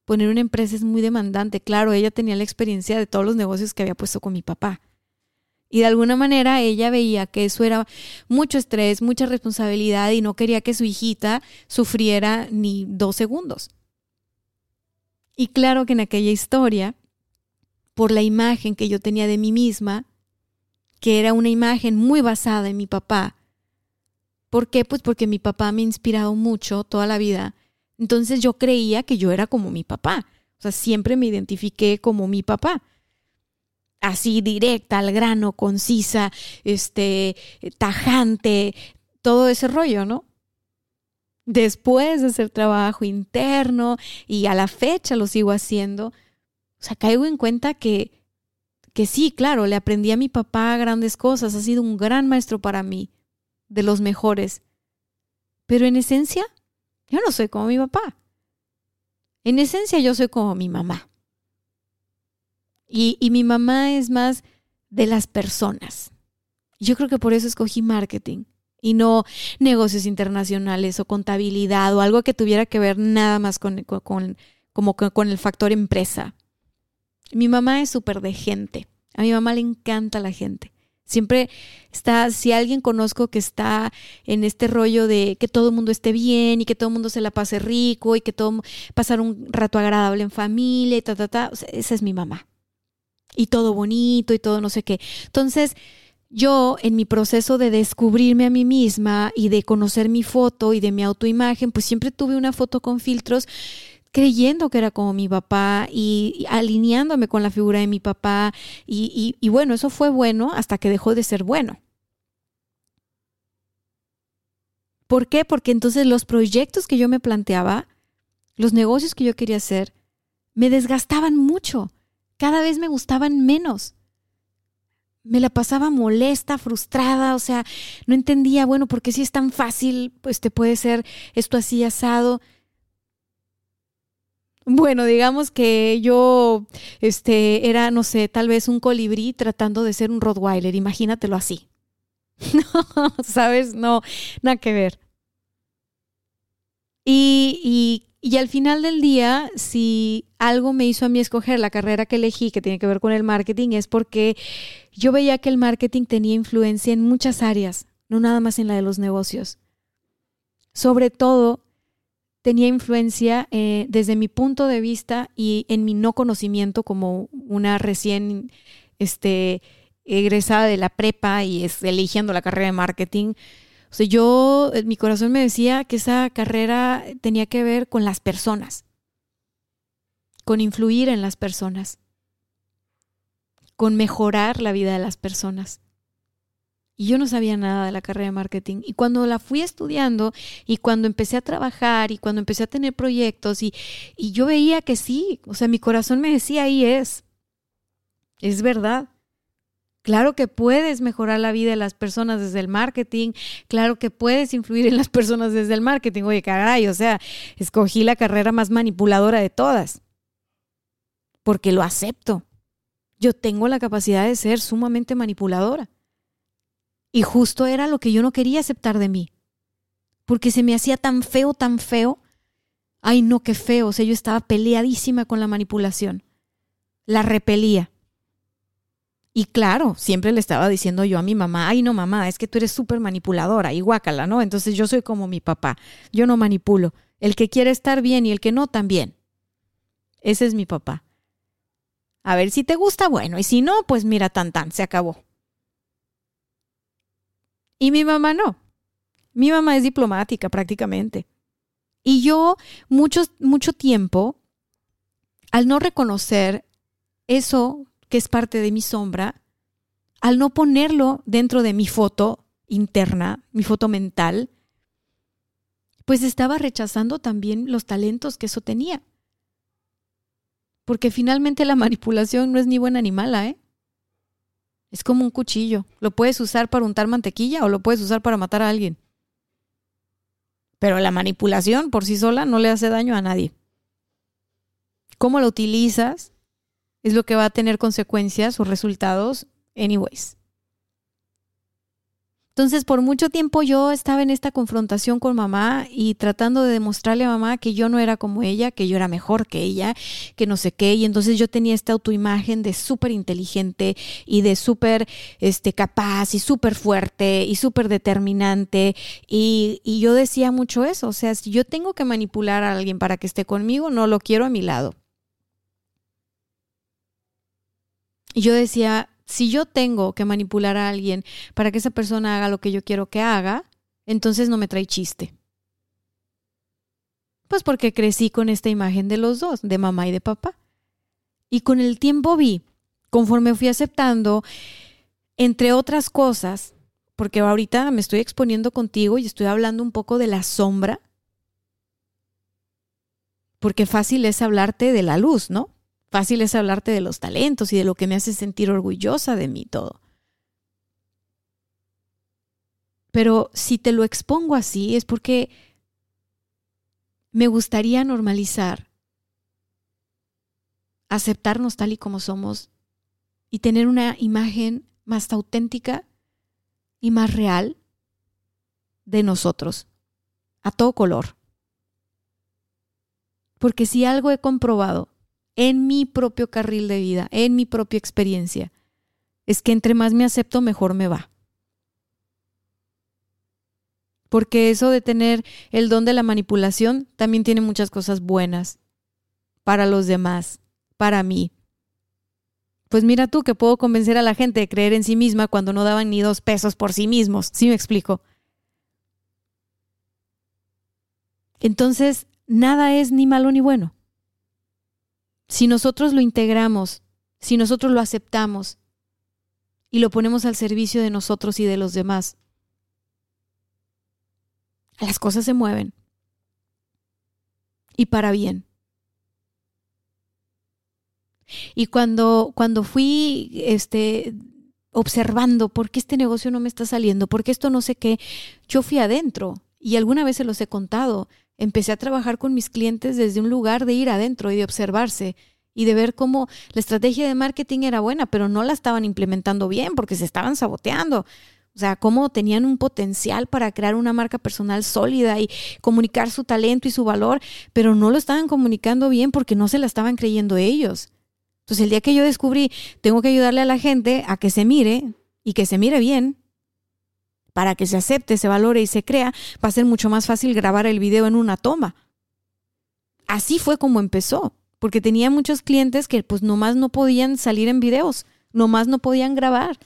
Poner una empresa es muy demandante. Claro, ella tenía la experiencia de todos los negocios que había puesto con mi papá. Y de alguna manera ella veía que eso era mucho estrés, mucha responsabilidad y no quería que su hijita sufriera ni dos segundos. Y claro que en aquella historia, por la imagen que yo tenía de mí misma, que era una imagen muy basada en mi papá. ¿Por qué? Pues porque mi papá me ha inspirado mucho toda la vida. Entonces yo creía que yo era como mi papá. O sea, siempre me identifiqué como mi papá así directa, al grano, concisa, este, tajante, todo ese rollo, ¿no? Después de hacer trabajo interno y a la fecha lo sigo haciendo, o sea, caigo en cuenta que, que sí, claro, le aprendí a mi papá grandes cosas, ha sido un gran maestro para mí, de los mejores. Pero en esencia, yo no soy como mi papá. En esencia, yo soy como mi mamá. Y, mi mamá es más de las personas. Yo creo que por eso escogí marketing y no negocios internacionales o contabilidad o algo que tuviera que ver nada más con, con como con el factor empresa. Mi mamá es súper de gente. A mi mamá le encanta la gente. Siempre está, si alguien conozco que está en este rollo de que todo el mundo esté bien y que todo el mundo se la pase rico y que todo pasar un rato agradable en familia y ta, ta, ta, esa es mi mamá y todo bonito y todo no sé qué. Entonces, yo en mi proceso de descubrirme a mí misma y de conocer mi foto y de mi autoimagen, pues siempre tuve una foto con filtros creyendo que era como mi papá y, alineándome con la figura de mi papá. Y, y bueno, eso fue bueno hasta que dejó de ser bueno. ¿Por qué? Porque entonces los proyectos que yo me planteaba, los negocios que yo quería hacer, me desgastaban mucho cada vez me gustaban menos. Me la pasaba molesta, frustrada, o sea, no entendía, bueno, ¿por qué si es tan fácil, pues te puede ser esto así asado? Bueno, digamos que yo este era, no sé, tal vez un colibrí tratando de ser un Rottweiler, imagínatelo así. (laughs) No, ¿sabes? No, nada que ver. Y, y y al final del día, si algo me hizo a mí escoger la carrera que elegí, que tiene que ver con el marketing, es porque yo veía que el marketing tenía influencia en muchas áreas, no nada más en la de los negocios. Sobre todo, tenía influencia eh, desde mi punto de vista y en mi no conocimiento como una recién este, egresada de la prepa y es, eligiendo la carrera de marketing o sea, yo, eh, mi corazón me decía que esa carrera tenía que ver con las personas, con influir en las personas, con mejorar la vida de las personas. Y yo no sabía nada de la carrera de marketing. Y cuando la fui estudiando y cuando empecé a trabajar y cuando empecé a tener proyectos y, y yo veía que sí, o sea, mi corazón me decía, ahí es, es verdad. Claro que puedes mejorar la vida de las personas desde el marketing, claro que puedes influir en las personas desde el marketing. Oye, caray, o sea, escogí la carrera más manipuladora de todas, porque lo acepto. Yo tengo la capacidad de ser sumamente manipuladora. Y justo era lo que yo no quería aceptar de mí, porque se me hacía tan feo, tan feo. Ay, no, qué feo. O sea, yo estaba peleadísima con la manipulación. La repelía. Y claro, siempre le estaba diciendo yo a mi mamá, ay no mamá, es que tú eres súper manipuladora y guácala, ¿no? Entonces yo soy como mi papá, yo no manipulo. El que quiere estar bien y el que no, también. Ese es mi papá. A ver si te gusta, bueno, y si no, pues mira, tan tan, se acabó. Y mi mamá no. Mi mamá es diplomática prácticamente. Y yo mucho, mucho tiempo, al no reconocer eso que es parte de mi sombra, al no ponerlo dentro de mi foto interna, mi foto mental, pues estaba rechazando también los talentos que eso tenía. Porque finalmente la (laughs) manipulación no es ni buena ni mala, ¿eh? Es como un cuchillo. Lo puedes usar para untar mantequilla o lo puedes usar para matar a alguien. Pero la manipulación por sí sola no le hace daño a nadie. cómo lo utilizas es lo que va a tener consecuencias o resultados anyways. Entonces, por mucho tiempo yo estaba en esta confrontación con mamá y tratando de demostrarle a mamá que yo no era como ella, que yo era mejor que ella, que no sé qué. Y entonces yo tenía esta autoimagen de súper inteligente y de súper este, capaz y súper fuerte y súper determinante. Y, y yo decía mucho eso. O sea, si yo tengo que manipular a alguien para que esté conmigo, no lo quiero a mi lado. Y yo decía, si yo tengo que manipular a alguien para que esa persona haga lo que yo quiero que haga, entonces no me trae chiste. Pues porque crecí con esta imagen de los dos, de mamá y de papá. Y con el tiempo vi, conforme fui aceptando, entre otras cosas, porque ahorita me estoy exponiendo contigo y estoy hablando un poco de la sombra, porque fácil es hablarte de la luz, ¿no? Fácil es hablarte de los talentos y de lo que me hace sentir orgullosa de mí todo. Pero si te lo expongo así es porque me gustaría normalizar, aceptarnos tal y como somos y tener una imagen más auténtica y más real de nosotros, a todo color. Porque si algo he comprobado en mi propio carril de vida, en mi propia experiencia, es que entre más me acepto, mejor me va. Porque eso de tener el don de la manipulación también tiene muchas cosas buenas para los demás, para mí. Pues mira tú que puedo convencer a la gente de creer en sí misma cuando no daban ni dos pesos por sí mismos, ¿sí me explico? Entonces, nada es ni malo ni bueno. Si nosotros lo integramos, si nosotros lo aceptamos y lo ponemos al servicio de nosotros y de los demás, las cosas se mueven. Y para bien. Y cuando, cuando fui este, observando por qué este negocio no me está saliendo, por qué esto no sé qué, yo fui adentro y alguna vez se los he contado empecé a trabajar con mis clientes desde un lugar de ir adentro y de observarse y de ver cómo la estrategia de marketing era buena, pero no la estaban implementando bien porque se estaban saboteando. O sea, cómo tenían un potencial para crear una marca personal sólida y comunicar su talento y su valor, pero no lo estaban comunicando bien porque no se la estaban creyendo ellos. Entonces, el día que yo descubrí, tengo que ayudarle a la gente a que se mire y que se mire bien, para que se acepte, se valore y se crea, va a ser mucho más fácil grabar el video en una toma. Así fue como empezó, porque tenía muchos clientes que pues nomás no podían salir en videos, nomás no podían grabar.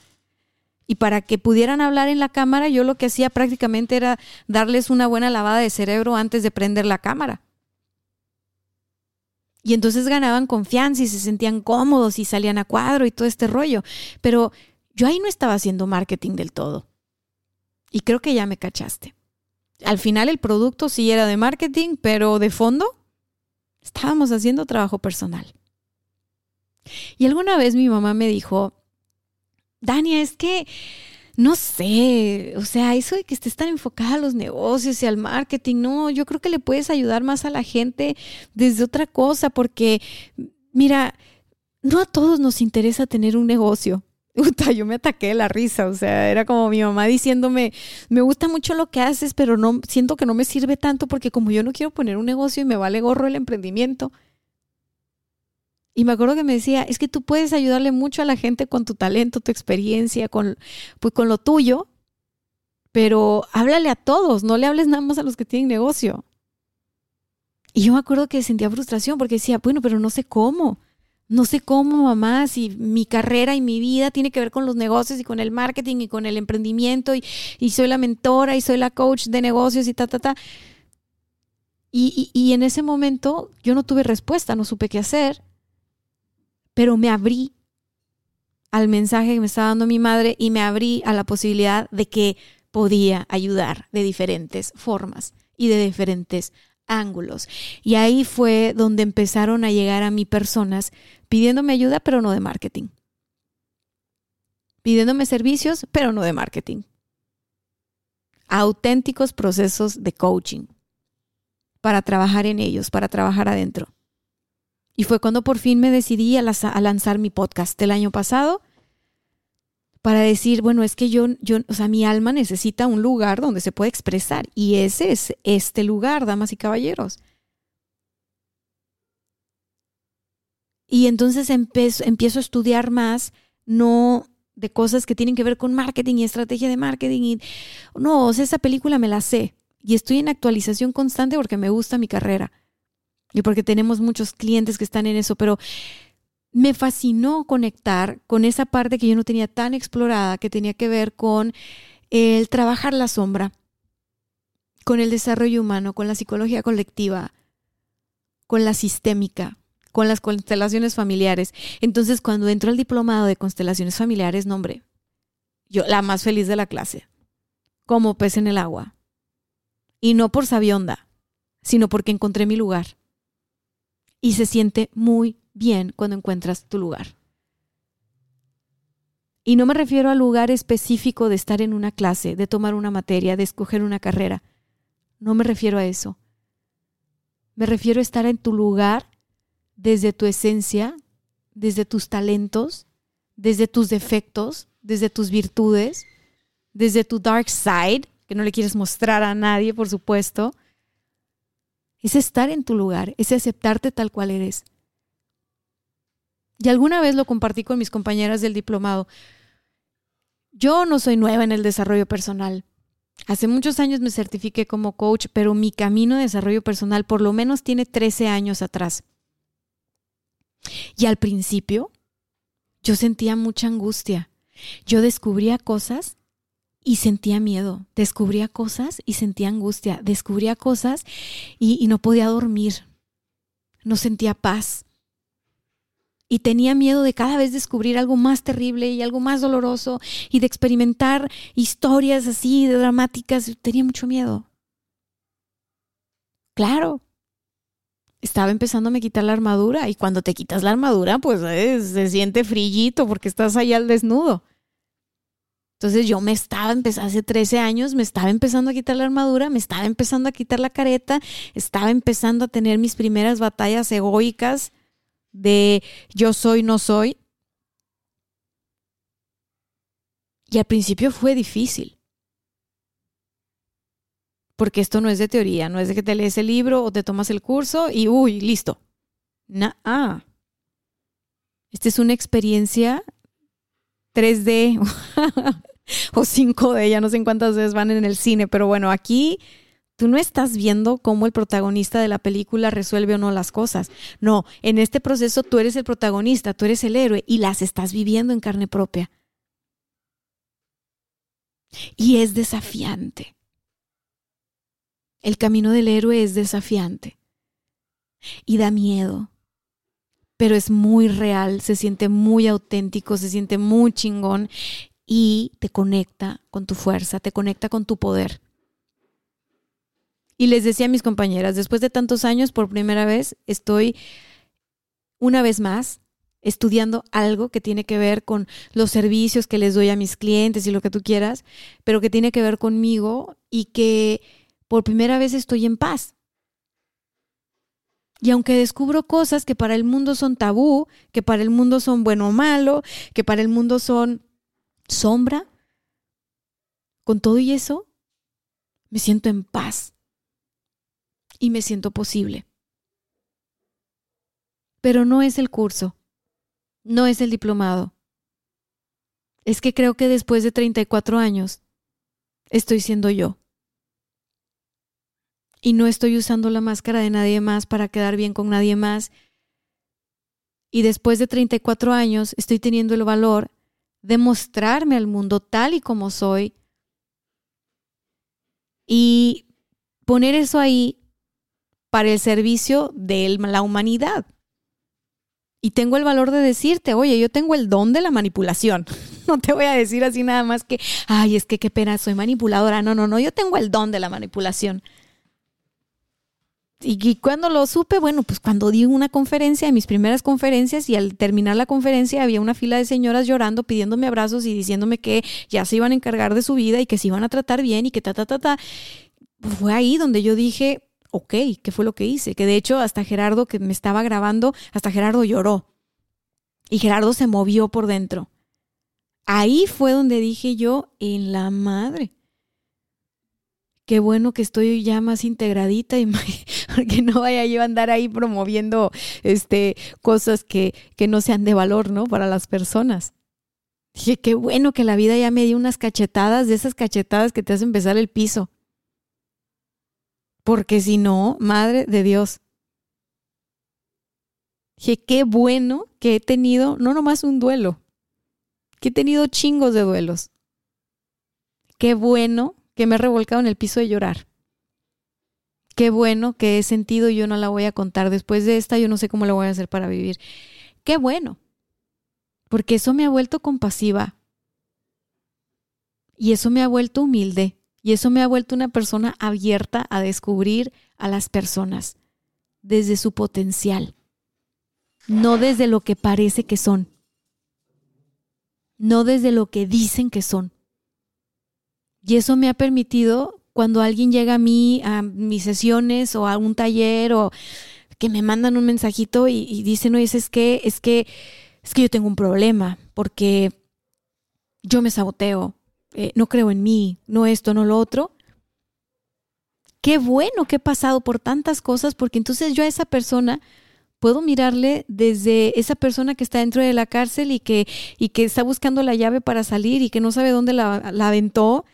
Y para que pudieran hablar en la cámara, yo lo que hacía prácticamente era darles una buena lavada de cerebro antes de prender la cámara. Y entonces ganaban confianza y se sentían cómodos y salían a cuadro y todo este rollo. Pero yo ahí no estaba haciendo marketing del todo. Y creo que ya me cachaste. Al final el producto sí era de marketing, pero de fondo estábamos haciendo trabajo personal. Y alguna vez mi mamá me dijo, Dania, es que no sé, o sea, eso de que estés tan enfocada a los negocios y al marketing, no, yo creo que le puedes ayudar más a la gente desde otra cosa, porque, mira, no a todos nos interesa tener un negocio yo me ataqué la risa, o sea, era como mi mamá diciéndome, me gusta mucho lo que haces, pero no siento que no me sirve tanto porque como yo no quiero poner un negocio y me vale gorro el emprendimiento. Y me acuerdo que me decía, es que tú puedes ayudarle mucho a la gente con tu talento, tu experiencia, con, pues, con lo tuyo, pero háblale a todos, no le hables nada más a los que tienen negocio. Y yo me acuerdo que sentía frustración porque decía, bueno, pero no sé cómo no sé cómo, mamá, si mi carrera y mi vida tiene que ver con los negocios y con el marketing y con el emprendimiento y, soy la mentora y soy la coach de negocios y ta, ta, ta. Y, y en ese momento yo no tuve respuesta, no supe qué hacer, pero me abrí al mensaje que me estaba dando mi madre y me abrí a la posibilidad de que podía ayudar de diferentes formas y de diferentes ángulos. Y ahí fue donde empezaron a llegar a mí personas pidiéndome ayuda, pero no de marketing. Pidiéndome servicios, pero no de marketing. Auténticos procesos de coaching para trabajar en ellos, para trabajar adentro. Y fue cuando por fin me decidí a, lanzar mi podcast el año pasado para decir, bueno, es que yo, yo, o sea, mi alma necesita un lugar donde se pueda expresar y ese es este lugar, damas y caballeros. Y entonces empiezo, empiezo a estudiar más, no de cosas que tienen que ver con marketing y estrategia de marketing. Y, no, o sea, esa película me la sé y estoy en actualización constante porque me gusta mi carrera y porque tenemos muchos clientes que están en eso, pero me fascinó conectar con esa parte que yo no tenía tan explorada, que tenía que ver con el trabajar la sombra, con el desarrollo humano, con la psicología colectiva, con la sistémica, con las constelaciones familiares. Entonces, cuando entro al diplomado de constelaciones familiares, nombre, yo la más feliz de la clase, como pez en el agua. Y no por sabionda, sino porque encontré mi lugar. Y se siente muy bien cuando encuentras tu lugar. Y no me refiero al lugar específico de estar en una clase, de tomar una materia, de escoger una carrera. No me refiero a eso. Me refiero a estar en tu lugar desde tu esencia, desde tus talentos, desde tus defectos, desde tus virtudes, desde tu dark side, que no le quieres mostrar a nadie, por supuesto. Es estar en tu lugar, es aceptarte tal cual eres. Y alguna vez lo compartí con mis compañeras del diplomado. Yo no soy nueva en el desarrollo personal. Hace muchos años me certifiqué como coach, pero mi camino de desarrollo personal por lo menos tiene 13 años atrás. Y al principio yo sentía mucha angustia. Yo descubría cosas y sentía miedo. Descubría cosas y sentía angustia. Descubría cosas y, y no podía dormir. No sentía paz y tenía miedo de cada vez descubrir algo más terrible y algo más doloroso y de experimentar historias así de dramáticas. Tenía mucho miedo. Claro. Estaba empezando a me quitar la armadura y cuando te quitas la armadura, pues eh, se siente frillito porque estás ahí al desnudo. Entonces yo me estaba empezando, hace 13 años, me estaba empezando a quitar la armadura, me estaba empezando a quitar la careta, estaba empezando a tener mis primeras batallas egoicas de yo soy, no soy. Y al principio fue difícil. Porque esto no es de teoría, no es de que te lees el libro o te tomas el curso y uy, listo. Nah. Ah. Esta es una experiencia 3D (laughs) o 5D, ya no sé cuántas veces van en el cine, pero bueno, aquí Tú no estás viendo cómo el protagonista de la película resuelve o no las cosas. No, en este proceso tú eres el protagonista, tú eres el héroe y las estás viviendo en carne propia. Y es desafiante. El camino del héroe es desafiante y da miedo, pero es muy real, se siente muy auténtico, se siente muy chingón y te conecta con tu fuerza, te conecta con tu poder. Y les decía a mis compañeras, después de tantos años, por primera vez, estoy una vez más estudiando algo que tiene que ver con los servicios que les doy a mis clientes y lo que tú quieras, pero que tiene que ver conmigo y que por primera vez estoy en paz. Y aunque descubro cosas que para el mundo son tabú, que para el mundo son bueno o malo, que para el mundo son sombra, con todo y eso, me siento en paz y me siento posible. Pero no es el curso, no es el diplomado. Es que creo que después de 34 años estoy siendo yo. Y no estoy usando la máscara de nadie más para quedar bien con nadie más. Y después de 34 años estoy teniendo el valor de mostrarme al mundo tal y como soy y poner eso ahí para el servicio de la humanidad. Y tengo el valor de decirte, oye, yo tengo el don de la manipulación. (laughs) No te voy a decir así nada más que, ay, es que qué pena, soy manipuladora. No, no, no, yo tengo el don de la manipulación. Y, cuando lo supe, bueno, pues cuando di una conferencia, mis primeras conferencias, y al terminar la conferencia había una fila de señoras llorando, pidiéndome abrazos y diciéndome que ya se iban a encargar de su vida y que se iban a tratar bien y que ta, ta, ta, ta. Fue ahí donde yo dije, Ok, ¿qué fue lo que hice? Que de hecho hasta Gerardo que me estaba grabando, hasta Gerardo lloró. Y Gerardo se movió por dentro. Ahí fue donde dije yo, en la madre. Qué bueno que estoy ya más integradita y (laughs) porque no vaya yo a andar ahí promoviendo este, cosas que, que no sean de valor, ¿no? Para las personas. Dije, qué bueno que la vida ya me dio unas cachetadas, de esas cachetadas que te hacen empezar el piso. Porque si no, madre de Dios. Dije, qué bueno que he tenido no nomás un duelo, que he tenido chingos de duelos. Qué bueno que me he revolcado en el piso de llorar. Qué bueno que he sentido yo no la voy a contar. Después de esta yo no sé cómo la voy a hacer para vivir. Qué bueno. Porque eso me ha vuelto compasiva. Y eso me ha vuelto humilde. Y eso me ha vuelto una persona abierta a descubrir a las personas desde su potencial no desde lo que parece que son, no desde lo que dicen que son. Y eso me ha permitido cuando alguien llega a mí, a mis sesiones o a un taller o que me mandan un mensajito y, dicen, oye, es que, es que, es que yo tengo un problema porque yo me saboteo, eh, no creo en mí, no esto, no lo otro. Qué bueno que he pasado por tantas cosas porque entonces yo a esa persona puedo mirarle desde esa persona que está dentro de la cárcel y que, y que está buscando la llave para salir y que no sabe dónde la, la aventó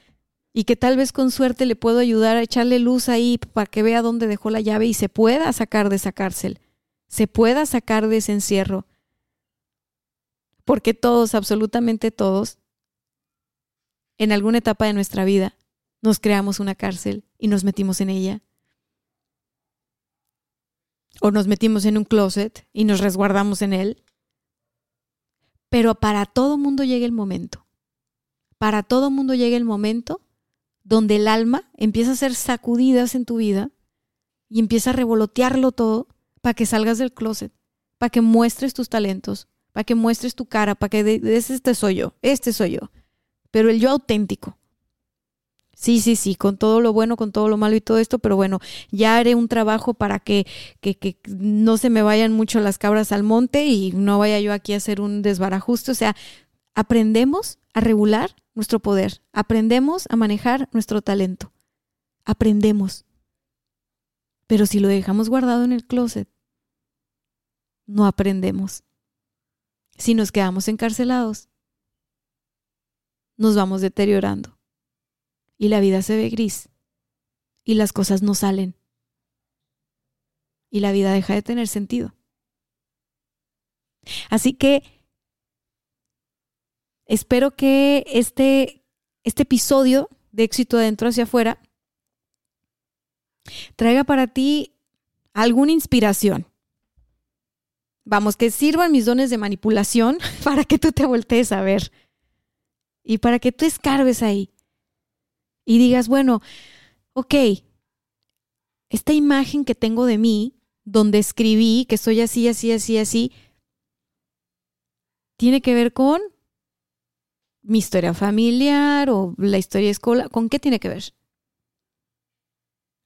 y que tal vez con suerte le puedo ayudar a echarle luz ahí para que vea dónde dejó la llave y se pueda sacar de esa cárcel, se pueda sacar de ese encierro. Porque todos, absolutamente todos, en alguna etapa de nuestra vida, nos creamos una cárcel y nos metimos en ella o nos metimos en un closet y nos resguardamos en él. Pero para todo mundo llega el momento. Para todo mundo llega el momento donde el alma empieza a hacer sacudidas en tu vida y empieza a revolotearlo todo para que salgas del closet, para que muestres tus talentos, para que muestres tu cara, para que de, este soy yo, este soy yo, pero el yo auténtico, Sí, sí, sí, con todo lo bueno, con todo lo malo y todo esto, pero bueno, ya haré un trabajo para que, que, que, no se me vayan mucho las cabras al monte y no vaya yo aquí a hacer un desbarajuste. O sea, aprendemos a regular nuestro poder, aprendemos a manejar nuestro talento, aprendemos. Pero si lo dejamos guardado en el closet, no aprendemos. Si nos quedamos encarcelados, nos vamos deteriorando y la vida se ve gris y las cosas no salen y la vida deja de tener sentido. Así que espero que este, este episodio de éxito adentro hacia afuera traiga para ti alguna inspiración. Vamos, que sirvan mis dones de manipulación (laughs) para que tú te voltees a ver y para que tú escarbes ahí y digas, bueno, ok, esta imagen que tengo de mí, donde escribí que soy así, así, así, así, tiene que ver con mi historia familiar o la historia escuela, ¿con qué tiene que ver?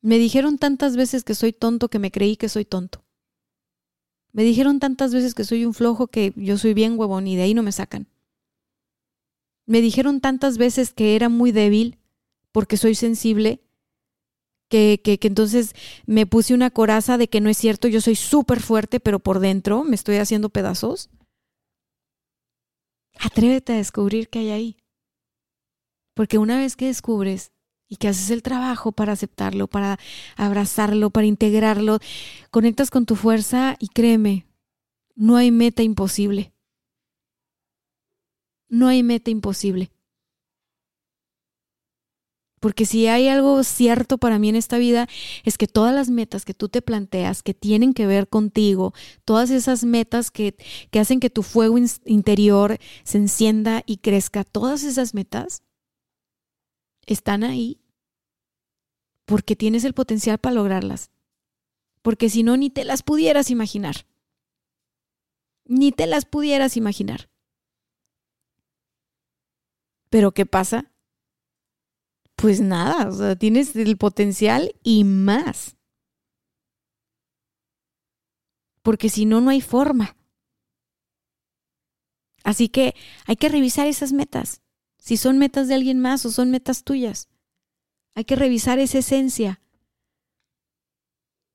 Me dijeron tantas veces que soy tonto que me creí que soy tonto. Me dijeron tantas veces que soy un flojo que yo soy bien huevón y de ahí no me sacan. Me dijeron tantas veces que era muy débil porque soy sensible, que, que, que, entonces me puse una coraza de que no es cierto, yo soy súper fuerte, pero por dentro me estoy haciendo pedazos. Atrévete a descubrir qué hay ahí. Porque una vez que descubres y que haces el trabajo para aceptarlo, para abrazarlo, para integrarlo, conectas con tu fuerza y créeme, no hay meta imposible. No hay meta imposible. Porque si hay algo cierto para mí en esta vida es que todas las metas que tú te planteas que tienen que ver contigo, todas esas metas que, que hacen que tu fuego interior se encienda y crezca, todas esas metas están ahí porque tienes el potencial para lograrlas. Porque si no, ni te las pudieras imaginar. Ni te las pudieras imaginar. Pero ¿qué pasa? pues nada, o sea, tienes el potencial y más. porque si no, no hay forma. Así que hay que revisar esas metas, si son metas de alguien más o son metas tuyas. Hay que revisar esa esencia.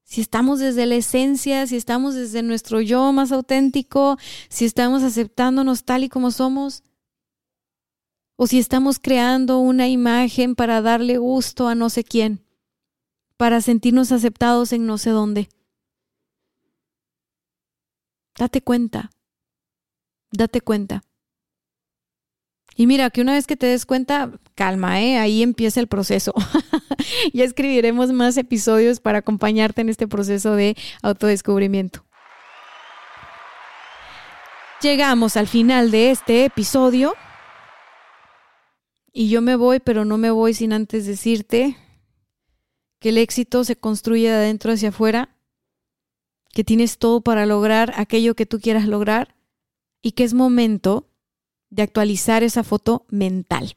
Si estamos desde la esencia, si estamos desde nuestro yo más auténtico, si estamos aceptándonos tal y como somos, o si estamos creando una imagen para darle gusto a no sé quién, para sentirnos aceptados en no sé dónde. Date cuenta date cuenta. Y mira, que una vez que te des cuenta, calma, ¿eh? ahí empieza el proceso. (laughs) ya escribiremos más episodios para acompañarte en este proceso de autodescubrimiento. Llegamos al final de este episodio. Y yo me voy, pero no me voy sin antes decirte que el éxito se construye de adentro hacia afuera, que tienes todo para lograr aquello que tú quieras lograr y que es momento de actualizar esa foto mental.